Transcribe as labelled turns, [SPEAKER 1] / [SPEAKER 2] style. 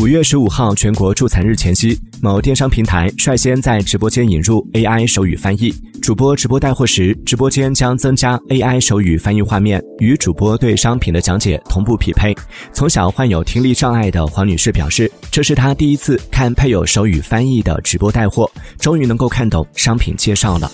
[SPEAKER 1] 五月十五号全国助残日前夕某电商平台率先在直播间引入 ai 手语翻译主播直播带货时直播间将增加 ai 手语翻译画面与主播对商品的讲解同步匹配。从小患有听力障碍的黄女士表示这是她第一次看配有手语翻译的直播带货终于能够看懂商品介绍了。